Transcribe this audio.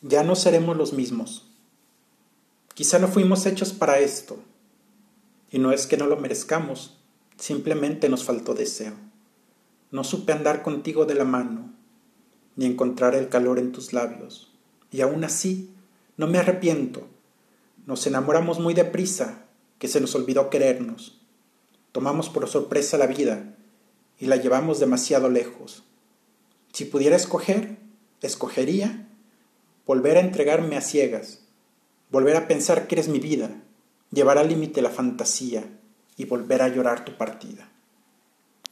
Ya no seremos los mismos. Quizá no fuimos hechos para esto. Y no es que no lo merezcamos, simplemente nos faltó deseo. No supe andar contigo de la mano, ni encontrar el calor en tus labios. Y aún así, no me arrepiento. Nos enamoramos muy deprisa, que se nos olvidó querernos. Tomamos por sorpresa la vida y la llevamos demasiado lejos. Si pudiera escoger, escogería volver a entregarme a ciegas, volver a pensar que eres mi vida, llevar al límite la fantasía y volver a llorar tu partida.